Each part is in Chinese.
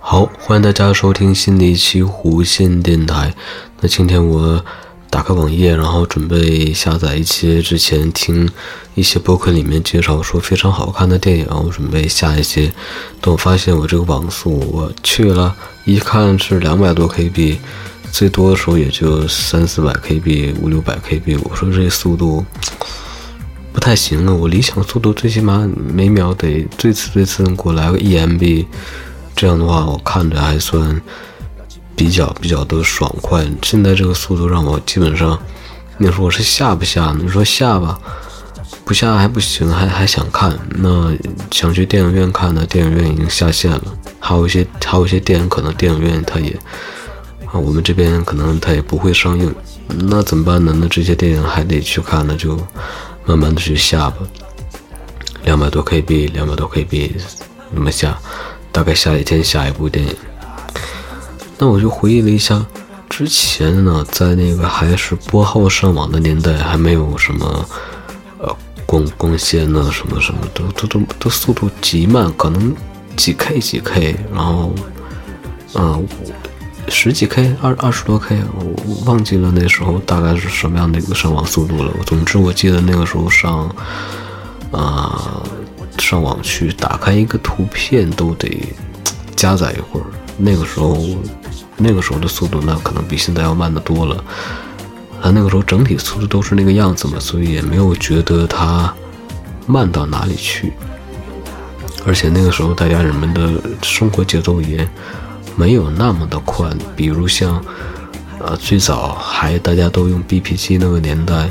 好，欢迎大家收听新的一期弧线电台。那今天我打开网页，然后准备下载一些之前听一些播客里面介绍说非常好看的电影，我准备下一些。等我发现我这个网速，我去了，一看是两百多 KB，最多的时候也就三四百 KB、五六百 KB。我说这速度。不太行啊！我理想速度最起码每秒得最次最次给我来个一 MB，这样的话我看着还算比较比较的爽快。现在这个速度让我基本上，你说我是下不下呢？你说下吧，不下还不行，还还想看。那想去电影院看的，电影院已经下线了。还有一些还有一些电影可能电影院它也啊，我们这边可能它也不会上映。那怎么办呢？那这些电影还得去看，那就。慢慢的去下吧，两百多 KB，两百多 KB，那么下，大概下一天下一部电影。那我就回忆了一下，之前呢，在那个还是拨号上网的年代，还没有什么呃光光纤呢，什么什么都都都都速度极慢，可能几 K 几 K，然后啊。十几 K，二二十多 K，我忘记了那时候大概是什么样的一个上网速度了。总之，我记得那个时候上，啊，上网去打开一个图片都得加载一会儿。那个时候，那个时候的速度那可能比现在要慢得多了。啊，那个时候整体速度都是那个样子嘛，所以也没有觉得它慢到哪里去。而且那个时候大家人们的生活节奏也。没有那么的快，比如像，呃，最早还大家都用 BP 机那个年代，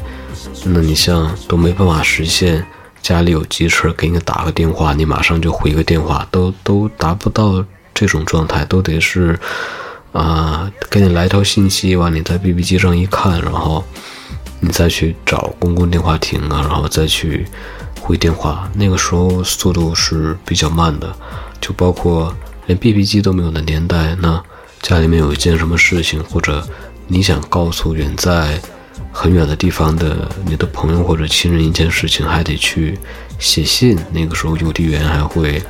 那你像都没办法实现家里有机车给你打个电话，你马上就回个电话，都都达不到这种状态，都得是，啊，给你来条信息，完你在 BP 机上一看，然后你再去找公共电话亭啊，然后再去回电话，那个时候速度是比较慢的，就包括。连 BB 机都没有的年代，那家里面有一件什么事情，或者你想告诉远在很远的地方的你的朋友或者亲人一件事情，还得去写信。那个时候邮递员还会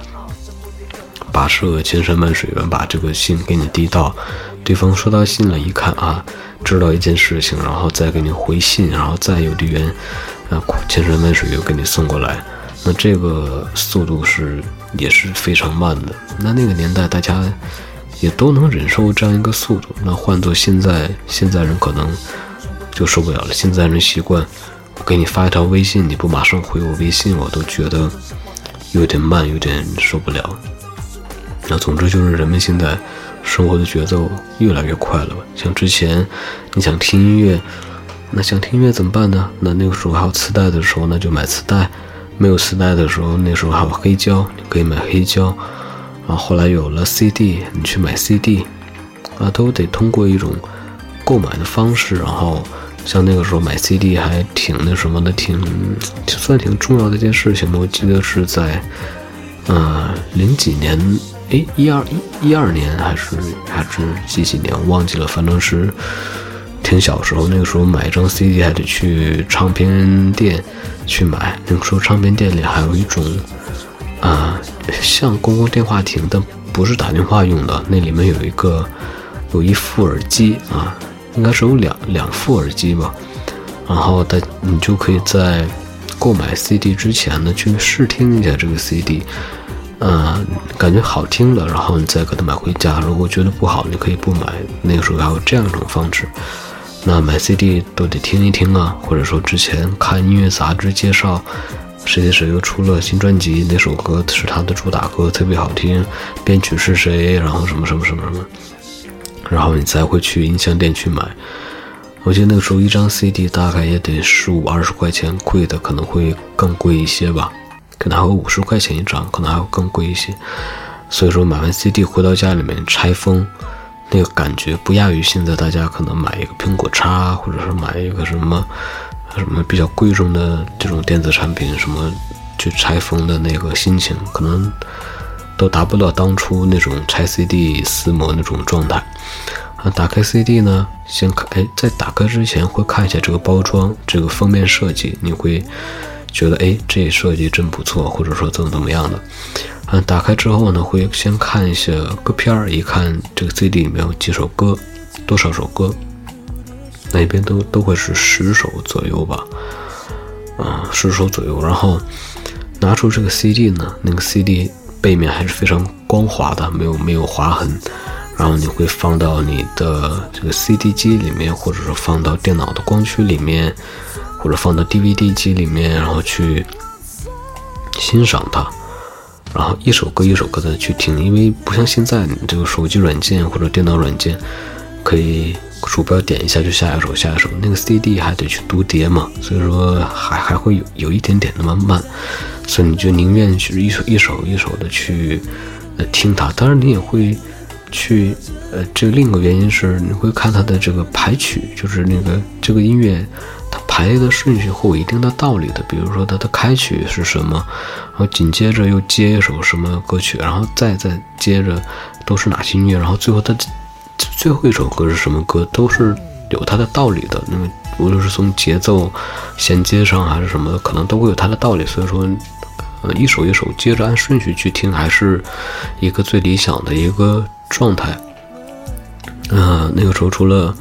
跋涉千山万水，把这个信给你递到对方。收到信了，一看啊，知道一件事情，然后再给你回信，然后再邮递员啊千山万水又给你送过来。那这个速度是也是非常慢的。那那个年代大家也都能忍受这样一个速度。那换做现在，现在人可能就受不了了。现在人习惯我给你发一条微信，你不马上回我微信，我都觉得有点慢，有点受不了。那总之就是人们现在生活的节奏越来越快了吧？像之前你想听音乐，那想听音乐怎么办呢？那那个时候还有磁带的时候，那就买磁带。没有磁带的时候，那时候还有黑胶，你可以买黑胶。然后后来有了 CD，你去买 CD，啊，都得通过一种购买的方式。然后像那个时候买 CD 还挺那什么的，挺算挺重要的一件事情吧。我记得是在，呃，零几年，哎，一二一一二年还是还是几几年，我忘记了，反正是。挺小时候，那个时候买一张 CD 还得去唱片店去买。那个时候唱片店里还有一种，啊，像公共电话亭，但不是打电话用的。那里面有一个，有一副耳机啊，应该是有两两副耳机吧。然后的你就可以在购买 CD 之前呢，去试听一下这个 CD，嗯，感觉好听了，然后你再给它买回家。如果觉得不好，你可以不买。那个时候还有这样一种方式。那买 CD 都得听一听啊，或者说之前看音乐杂志介绍，谁谁谁又出了新专辑，哪首歌是他的主打歌，特别好听，编曲是谁，然后什么什么什么什么，然后你才会去音像店去买。我记得那个时候一张 CD 大概也得十五二十块钱，贵的可能会更贵一些吧，可能还有五十块钱一张，可能还会更贵一些。所以说买完 CD 回到家里面拆封。那个感觉不亚于现在大家可能买一个苹果叉，或者是买一个什么什么比较贵重的这种电子产品，什么去拆封的那个心情，可能都达不到当初那种拆 CD 撕膜那种状态。啊，打开 CD 呢，先看，哎，在打开之前会看一下这个包装，这个封面设计，你会觉得哎这设计真不错，或者说怎么怎么样的。嗯，打开之后呢，会先看一些歌片儿，一看这个 CD 里面有几首歌，多少首歌，那边都都会是十首左右吧，啊，十首左右。然后拿出这个 CD 呢，那个 CD 背面还是非常光滑的，没有没有划痕。然后你会放到你的这个 CD 机里面，或者说放到电脑的光驱里面，或者放到 DVD 机里面，然后去欣赏它。然后一首歌一首歌的去听，因为不像现在你这个手机软件或者电脑软件，可以鼠标点一下就下一首下一首，那个 CD 还得去读碟嘛，所以说还还会有有一点点那么慢，所以你就宁愿去一首一首一首的去呃听它，当然你也会去呃这另一个原因是你会看它的这个排曲，就是那个这个音乐。排列的顺序会有一定的道理的，比如说它的开曲是什么，然后紧接着又接一首什么歌曲，然后再再接着都是哪些音乐，然后最后它最后一首歌是什么歌，都是有它的道理的。那么无论是从节奏衔接上还是什么的，可能都会有它的道理。所以说，呃，一首一首接着按顺序去听，还是一个最理想的一个状态。呃，那个时候除了。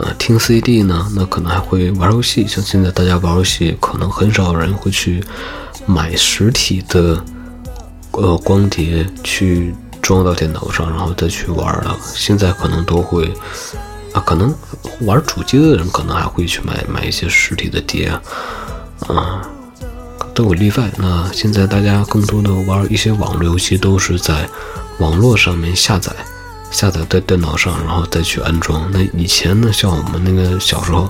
呃，听 CD 呢，那可能还会玩游戏。像现在大家玩游戏，可能很少人会去买实体的呃光碟去装到电脑上，然后再去玩了。现在可能都会啊，可能玩主机的人可能还会去买买一些实体的碟啊，都有例外。那现在大家更多的玩一些网络游戏，都是在网络上面下载。下载在电脑上，然后再去安装。那以前呢，像我们那个小时候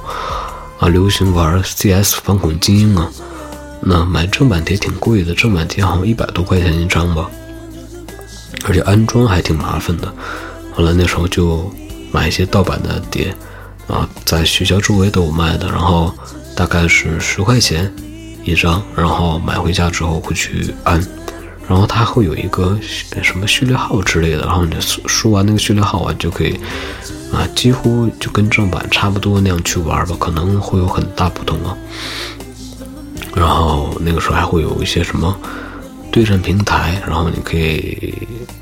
啊，流行玩 CS 反恐精英啊，那买正版碟挺贵的，正版碟好像一百多块钱一张吧，而且安装还挺麻烦的。后来那时候就买一些盗版的碟啊，在学校周围都有卖的，然后大概是十块钱一张，然后买回家之后会去安。然后它会有一个什么序列号之类的，然后你输输完那个序列号啊，就可以啊，几乎就跟正版差不多那样去玩吧，可能会有很大不同啊。然后那个时候还会有一些什么对战平台，然后你可以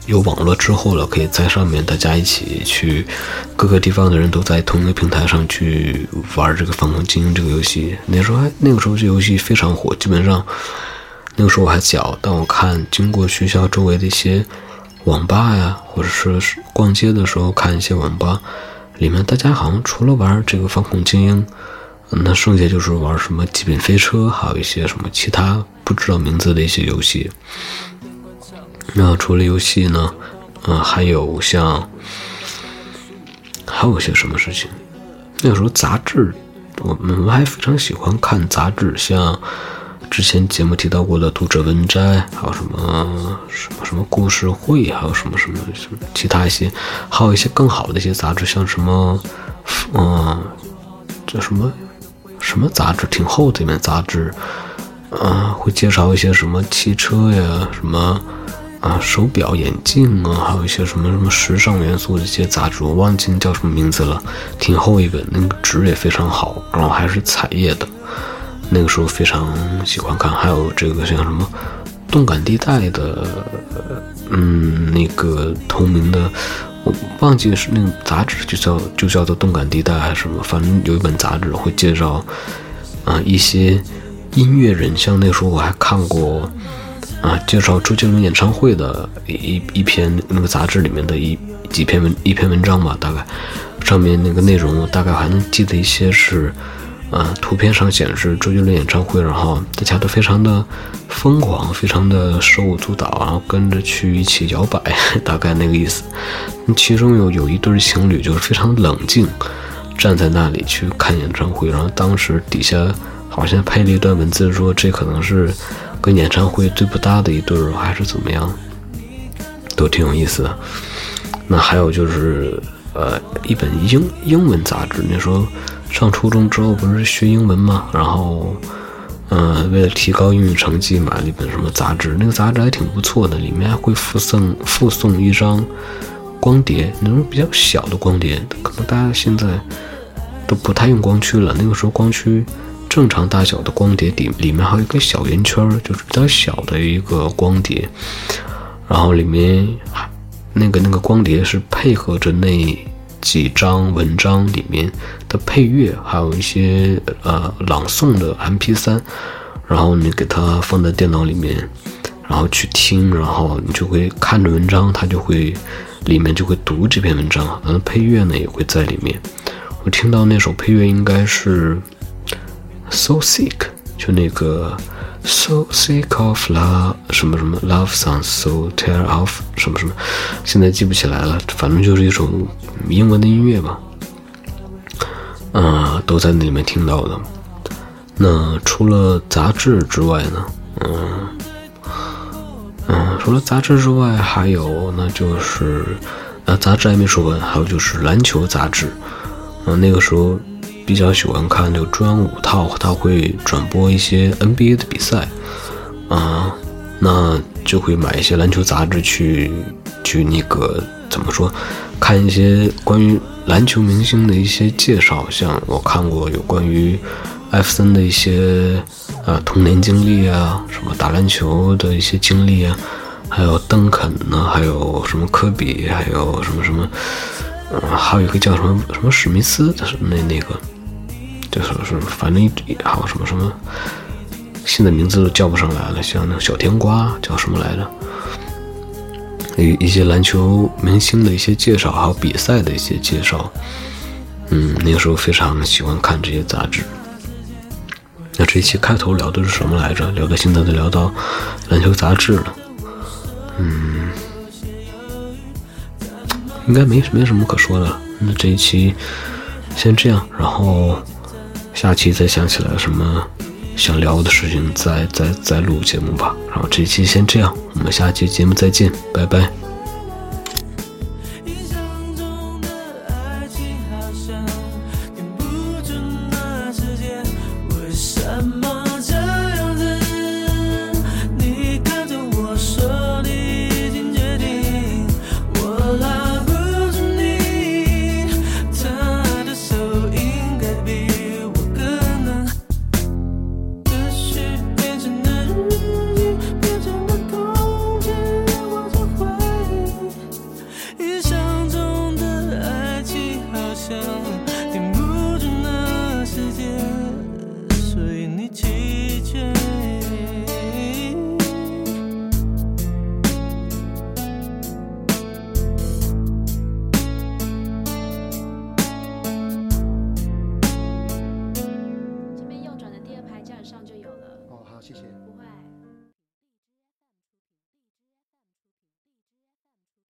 有网络之后了，可以在上面大家一起去各个地方的人都在同一个平台上去玩这个《反恐精英》这个游戏。那时候还那个时候这游戏非常火，基本上。那个时候我还小，但我看经过学校周围的一些网吧呀，或者是逛街的时候看一些网吧，里面大家好像除了玩这个《反恐精英》，那剩下就是玩什么《极品飞车》，还有一些什么其他不知道名字的一些游戏。那除了游戏呢，嗯，还有像还有些什么事情？那个时候杂志，我们还非常喜欢看杂志，像。之前节目提到过的读者文摘，还有什么什么什么故事会，还有什么什么什么其他一些，还有一些更好的一些杂志，像什么，嗯，叫什么什么杂志，挺厚的一本杂志，嗯，会介绍一些什么汽车呀，什么啊手表、眼镜啊，还有一些什么什么时尚元素的一些杂志，我忘记叫什么名字了，挺厚一本，那个纸也非常好，然后还是彩页的。那个时候非常喜欢看，还有这个像什么动感地带的，嗯，那个同名的，我忘记是那个杂志，就叫就叫做动感地带还是什么，反正有一本杂志会介绍啊一些音乐人，像那时候我还看过啊介绍周杰伦演唱会的一一篇那个杂志里面的一几篇文一篇文章吧，大概上面那个内容我大概还能记得一些是。啊，图片上显示周杰伦演唱会，然后大家都非常的疯狂，非常的手舞足蹈，然后跟着去一起摇摆，大概那个意思。其中有有一对情侣就是非常冷静，站在那里去看演唱会，然后当时底下好像配了一段文字，说这可能是跟演唱会最不搭的一对儿，还是怎么样，都挺有意思的。那还有就是，呃，一本英英文杂志，那时候。上初中之后不是学英文嘛，然后，嗯，为了提高英语成绩，买了一本什么杂志，那个杂志还挺不错的，里面还会附送附送一张光碟，那种比较小的光碟，可能大家现在都不太用光驱了，那个时候光驱正常大小的光碟底里面还有一个小圆圈，就是比较小的一个光碟，然后里面那个那个光碟是配合着那几张文章里面的配乐，还有一些呃朗诵的 MP3，然后你给它放在电脑里面，然后去听，然后你就会看着文章，它就会里面就会读这篇文章，嗯，配乐呢也会在里面。我听到那首配乐应该是。So sick，就那个 So sick of love，什么什么 Love songs so tear off，什么什么，现在记不起来了。反正就是一首英文的音乐吧。嗯，都在那里面听到的。那除了杂志之外呢？嗯嗯，除了杂志之外，还有那就是啊，杂志还没说完，还有就是篮球杂志。嗯，那个时候。比较喜欢看那个中央五套，他会转播一些 NBA 的比赛，啊，那就会买一些篮球杂志去去那个怎么说，看一些关于篮球明星的一些介绍，像我看过有关于艾弗森的一些呃童年经历啊，什么打篮球的一些经历啊，还有邓肯呢，还有什么科比，还有什么什么，嗯，还有一个叫什么什么史密斯的那那个。就是是，反正还有什么什么，现在名字都叫不上来了。像那个小甜瓜叫什么来着？一一些篮球明星的一些介绍，还有比赛的一些介绍。嗯，那个时候非常喜欢看这些杂志。那这一期开头聊的是什么来着？聊到现在都聊到篮球杂志了。嗯，应该没没什么可说的。那这一期先这样，然后。下期再想起来什么想聊的事情，再再再录节目吧。然后这期先这样，我们下期节目再见，拜拜。